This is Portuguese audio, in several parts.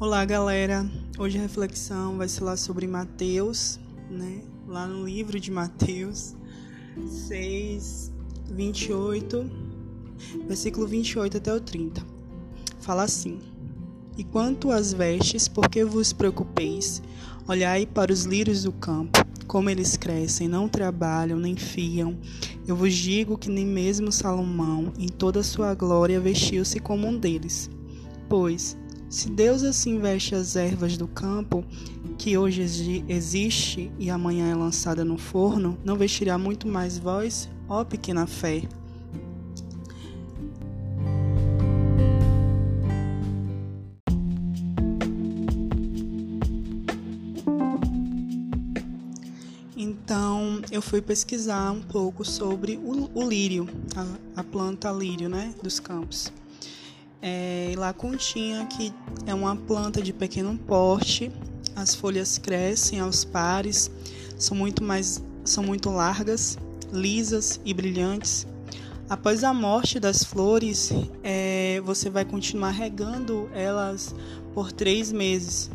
Olá, galera. Hoje a reflexão vai ser lá sobre Mateus, né? Lá no livro de Mateus 6, 28, versículo 28 até o 30. Fala assim: E quanto às vestes, por que vos preocupeis? Olhai para os lírios do campo, como eles crescem, não trabalham nem fiam. Eu vos digo que nem mesmo Salomão, em toda a sua glória, vestiu-se como um deles. Pois, se Deus assim veste as ervas do campo, que hoje existe e amanhã é lançada no forno, não vestirá muito mais vós, ó pequena fé. Então eu fui pesquisar um pouco sobre o, o lírio, a, a planta lírio, né, dos campos. É, continha que é uma planta de pequeno porte, as folhas crescem aos pares, são muito mais são muito largas, lisas e brilhantes. Após a morte das flores, é, você vai continuar regando elas por três meses.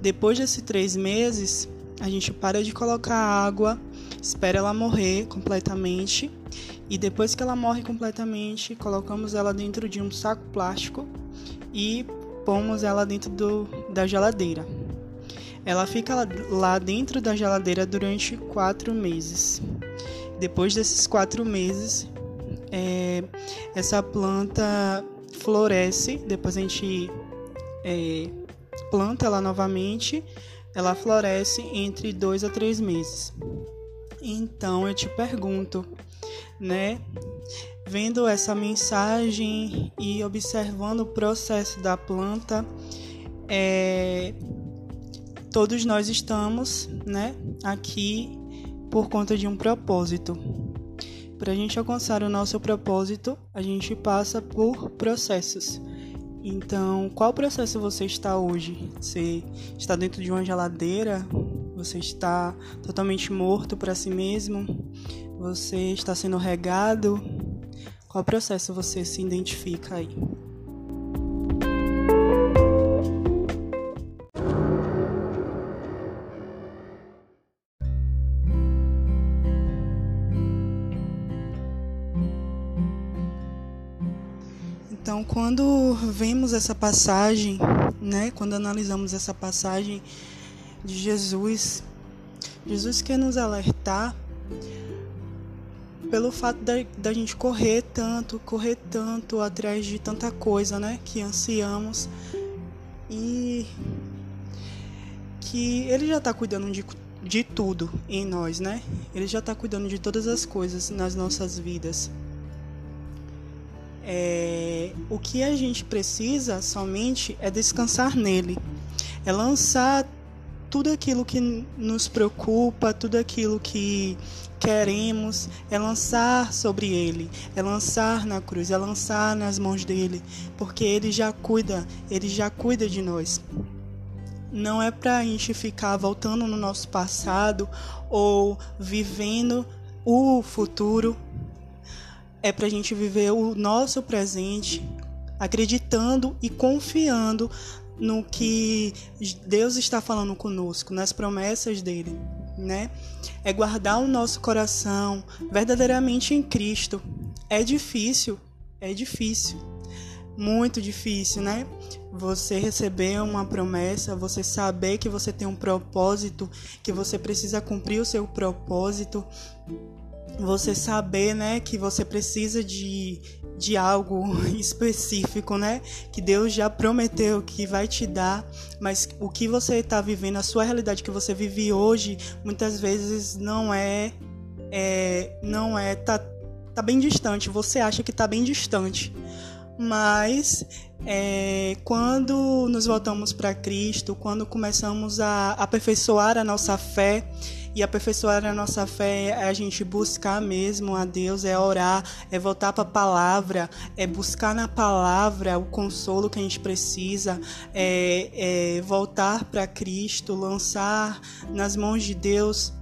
Depois desses três meses, a gente para de colocar água, espera ela morrer completamente e depois que ela morre completamente, colocamos ela dentro de um saco plástico e pomos ela dentro do, da geladeira. Ela fica lá dentro da geladeira durante quatro meses. Depois desses quatro meses, é, essa planta floresce. Depois a gente é, planta ela novamente. Ela floresce entre dois a três meses. Então eu te pergunto, né? Vendo essa mensagem e observando o processo da planta, é, todos nós estamos, né, aqui por conta de um propósito. Para a gente alcançar o nosso propósito, a gente passa por processos. Então, qual processo você está hoje? Você está dentro de uma geladeira? Você está totalmente morto para si mesmo? Você está sendo regado? Qual processo você se identifica aí? Então, quando vemos essa passagem, né, quando analisamos essa passagem de Jesus, Jesus quer nos alertar pelo fato da, da gente correr tanto, correr tanto atrás de tanta coisa, né, que ansiamos e que ele já está cuidando de, de tudo em nós, né? Ele já está cuidando de todas as coisas nas nossas vidas. É, o que a gente precisa somente é descansar nele, é lançar tudo aquilo que nos preocupa, tudo aquilo que queremos, é lançar sobre Ele, é lançar na cruz, é lançar nas mãos dele, porque Ele já cuida, Ele já cuida de nós. Não é para a gente ficar voltando no nosso passado ou vivendo o futuro, é para a gente viver o nosso presente, acreditando e confiando no que Deus está falando conosco, nas promessas dele, né? É guardar o nosso coração verdadeiramente em Cristo. É difícil, é difícil, muito difícil, né? Você receber uma promessa, você saber que você tem um propósito, que você precisa cumprir o seu propósito, você saber, né, que você precisa de, de algo específico, né, que Deus já prometeu que vai te dar, mas o que você está vivendo, a sua realidade que você vive hoje, muitas vezes não é, é não é, tá, tá bem distante, você acha que tá bem distante, mas é, quando nos voltamos para Cristo, quando começamos a aperfeiçoar a nossa fé, e aperfeiçoar a nossa fé é a gente buscar mesmo a Deus, é orar, é voltar para a palavra, é buscar na palavra o consolo que a gente precisa, é, é voltar para Cristo, lançar nas mãos de Deus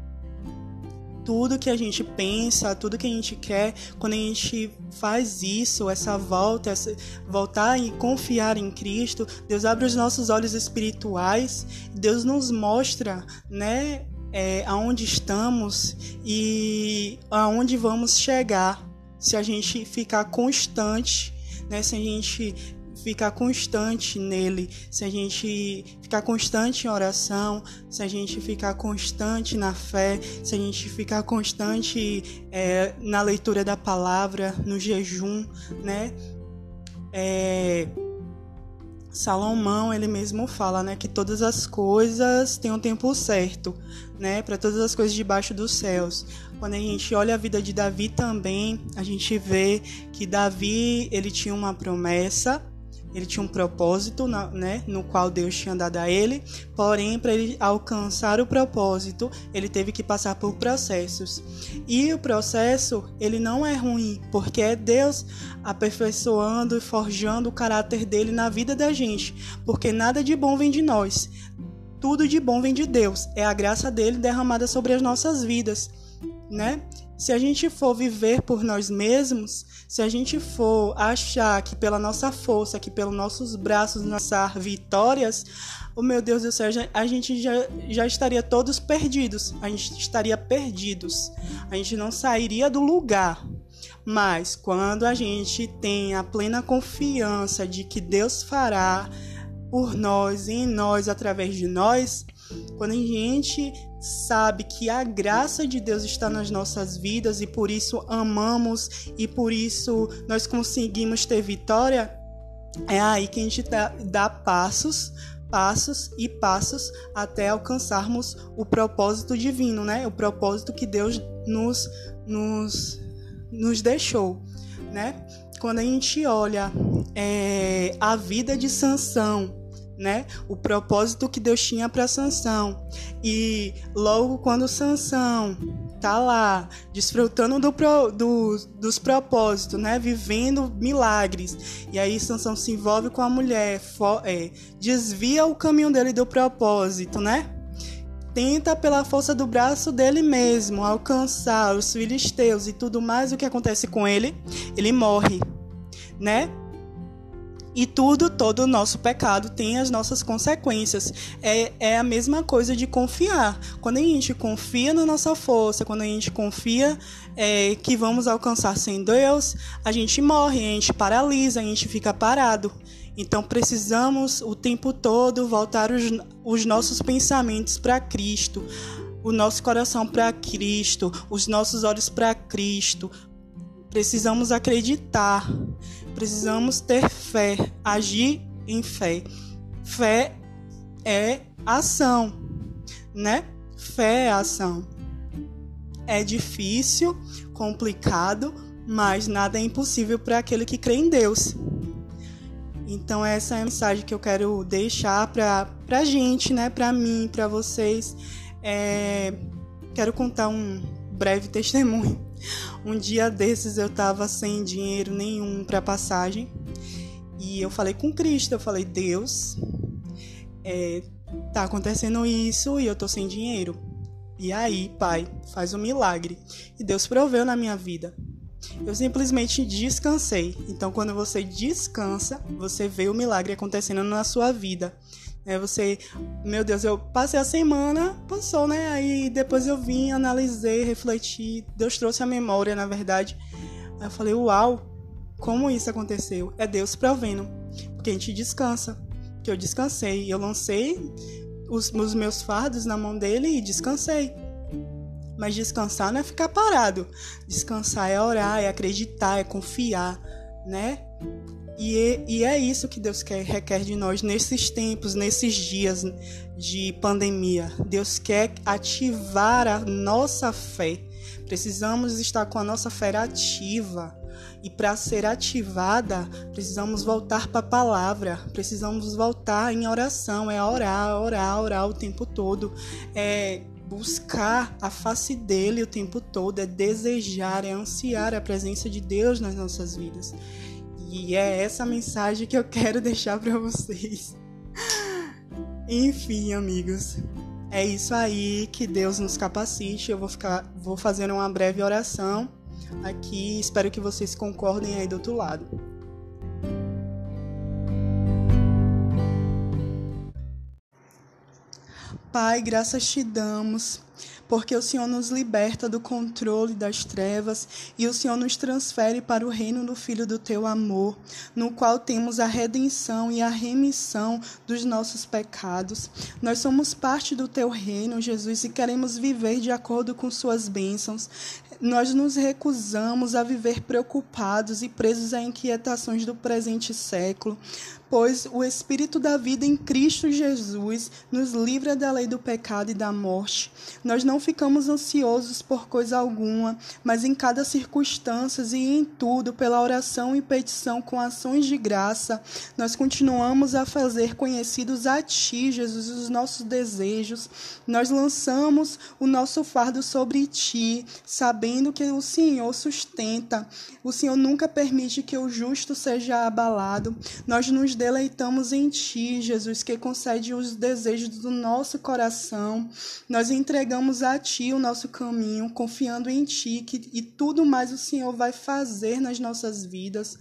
tudo que a gente pensa, tudo que a gente quer, quando a gente faz isso, essa volta, essa, voltar e confiar em Cristo, Deus abre os nossos olhos espirituais, Deus nos mostra, né, é, aonde estamos e aonde vamos chegar se a gente ficar constante, né, se a gente ficar constante nele, se a gente ficar constante em oração, se a gente ficar constante na fé, se a gente ficar constante é, na leitura da palavra, no jejum, né? É, Salomão ele mesmo fala, né, que todas as coisas têm um tempo certo, né, para todas as coisas debaixo dos céus. Quando a gente olha a vida de Davi também, a gente vê que Davi ele tinha uma promessa ele tinha um propósito, né, no qual Deus tinha dado a ele, porém, para ele alcançar o propósito, ele teve que passar por processos. E o processo, ele não é ruim, porque é Deus aperfeiçoando e forjando o caráter dele na vida da gente, porque nada de bom vem de nós. Tudo de bom vem de Deus, é a graça dele derramada sobre as nossas vidas, né? Se a gente for viver por nós mesmos, se a gente for achar que pela nossa força, que pelos nossos braços nossas vitórias, oh meu Deus do céu, a gente já, já estaria todos perdidos. A gente estaria perdidos. A gente não sairia do lugar. Mas quando a gente tem a plena confiança de que Deus fará por nós, em nós, através de nós, quando a gente sabe que a graça de Deus está nas nossas vidas e por isso amamos e por isso nós conseguimos ter vitória, é aí que a gente dá, dá passos passos e passos até alcançarmos o propósito divino, né? O propósito que Deus nos nos, nos deixou, né? Quando a gente olha é, a vida de Sansão, né? O propósito que Deus tinha para Sansão. E logo quando Sansão tá lá desfrutando do, do, dos propósitos, né? Vivendo milagres. E aí Sansão se envolve com a mulher, for, é, desvia o caminho dele do propósito, né? Tenta pela força do braço dele mesmo alcançar os filisteus e tudo mais. O que acontece com ele? Ele morre, né? E tudo, todo o nosso pecado tem as nossas consequências. É, é a mesma coisa de confiar. Quando a gente confia na nossa força, quando a gente confia é, que vamos alcançar sem Deus, a gente morre, a gente paralisa, a gente fica parado. Então precisamos o tempo todo voltar os, os nossos pensamentos para Cristo, o nosso coração para Cristo, os nossos olhos para Cristo. Precisamos acreditar precisamos ter fé, agir em fé. Fé é ação, né? Fé é ação. É difícil, complicado, mas nada é impossível para aquele que crê em Deus. Então essa é a mensagem que eu quero deixar para a gente, né? Para mim, para vocês. É... Quero contar um breve testemunho. Um dia desses eu tava sem dinheiro nenhum para passagem e eu falei com Cristo, eu falei, Deus, é, tá acontecendo isso e eu tô sem dinheiro. E aí, Pai, faz um milagre. E Deus proveu na minha vida. Eu simplesmente descansei. Então, quando você descansa, você vê o milagre acontecendo na sua vida. É você, meu Deus, eu passei a semana, passou, né? Aí depois eu vim, analisei, refleti, Deus trouxe a memória, na verdade. Aí eu falei, uau, como isso aconteceu? É Deus provendo, porque a gente descansa. Que eu descansei, eu lancei os, os meus fardos na mão dele e descansei. Mas descansar não é ficar parado. Descansar é orar, é acreditar, é confiar, né? E é, e é isso que Deus quer, requer de nós nesses tempos, nesses dias de pandemia. Deus quer ativar a nossa fé. Precisamos estar com a nossa fé ativa. E para ser ativada, precisamos voltar para a palavra, precisamos voltar em oração, é orar, orar, orar o tempo todo, é buscar a face dele o tempo todo, é desejar, é ansiar a presença de Deus nas nossas vidas. E é essa mensagem que eu quero deixar para vocês. Enfim, amigos, É isso aí, que Deus nos capacite. Eu vou ficar, vou fazer uma breve oração aqui. Espero que vocês concordem aí do outro lado. Pai, graças te damos porque o Senhor nos liberta do controle das trevas e o Senhor nos transfere para o reino do Filho do teu amor, no qual temos a redenção e a remissão dos nossos pecados. Nós somos parte do teu reino, Jesus, e queremos viver de acordo com suas bênçãos. Nós nos recusamos a viver preocupados e presos a inquietações do presente século pois o Espírito da vida em Cristo Jesus nos livra da lei do pecado e da morte. Nós não ficamos ansiosos por coisa alguma, mas em cada circunstância e em tudo, pela oração e petição com ações de graça, nós continuamos a fazer conhecidos a Ti, Jesus, os nossos desejos. Nós lançamos o nosso fardo sobre Ti, sabendo que o Senhor sustenta. O Senhor nunca permite que o justo seja abalado. Nós nos deleitamos em Ti, Jesus, que concede os desejos do nosso coração. Nós entregamos a Ti o nosso caminho, confiando em Ti que, e tudo mais o Senhor vai fazer nas nossas vidas.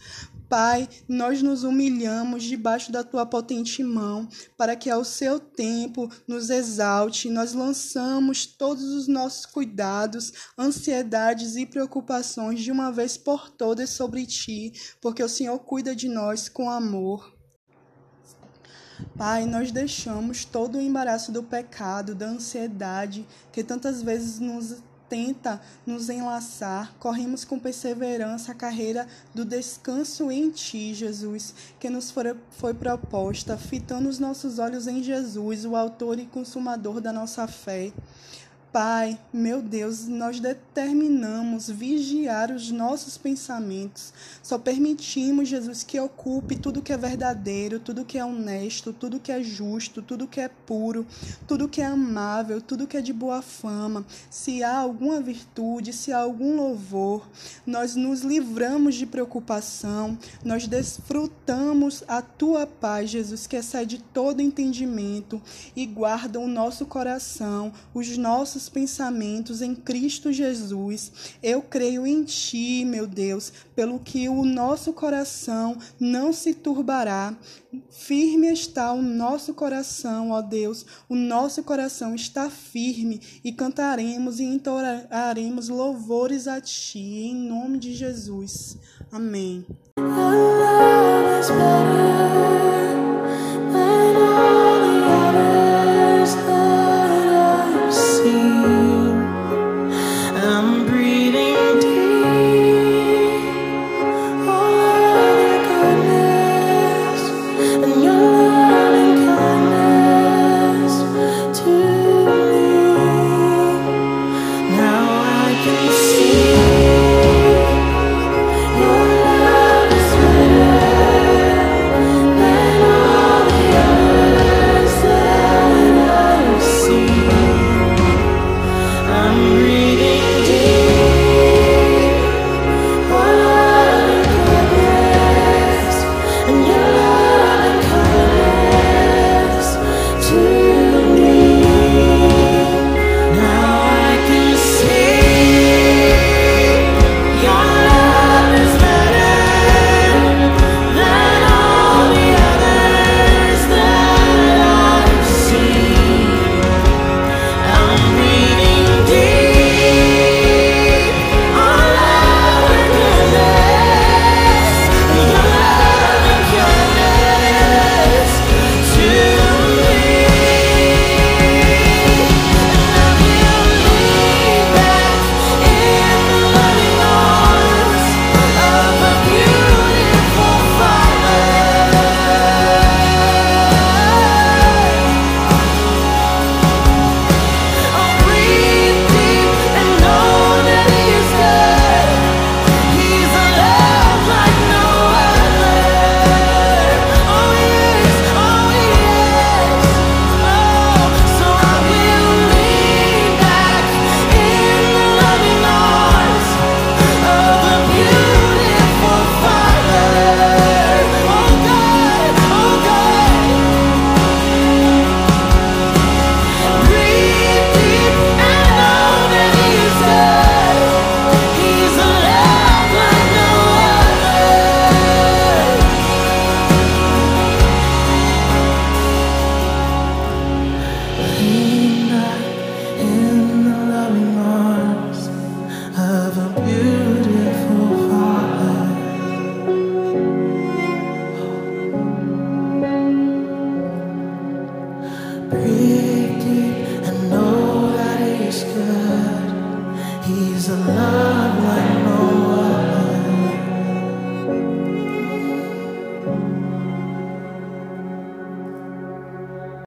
Pai, nós nos humilhamos debaixo da tua potente mão, para que ao seu tempo nos exalte. Nós lançamos todos os nossos cuidados, ansiedades e preocupações de uma vez por todas sobre ti, porque o Senhor cuida de nós com amor. Pai, nós deixamos todo o embaraço do pecado, da ansiedade que tantas vezes nos tenta nos enlaçar, corremos com perseverança a carreira do descanso em Ti, Jesus, que nos foi, foi proposta, fitando os nossos olhos em Jesus, o Autor e Consumador da nossa fé. Pai, meu Deus, nós determinamos vigiar os nossos pensamentos. Só permitimos, Jesus, que ocupe tudo que é verdadeiro, tudo que é honesto, tudo que é justo, tudo que é puro, tudo que é amável, tudo que é de boa fama. Se há alguma virtude, se há algum louvor, nós nos livramos de preocupação, nós desfrutamos a tua paz, Jesus, que excede todo entendimento e guarda o nosso coração, os nossos nossos pensamentos em Cristo Jesus. Eu creio em Ti, meu Deus, pelo que o nosso coração não se turbará. Firme está o nosso coração, ó Deus, o nosso coração está firme e cantaremos e entoaremos louvores a Ti, em nome de Jesus. Amém.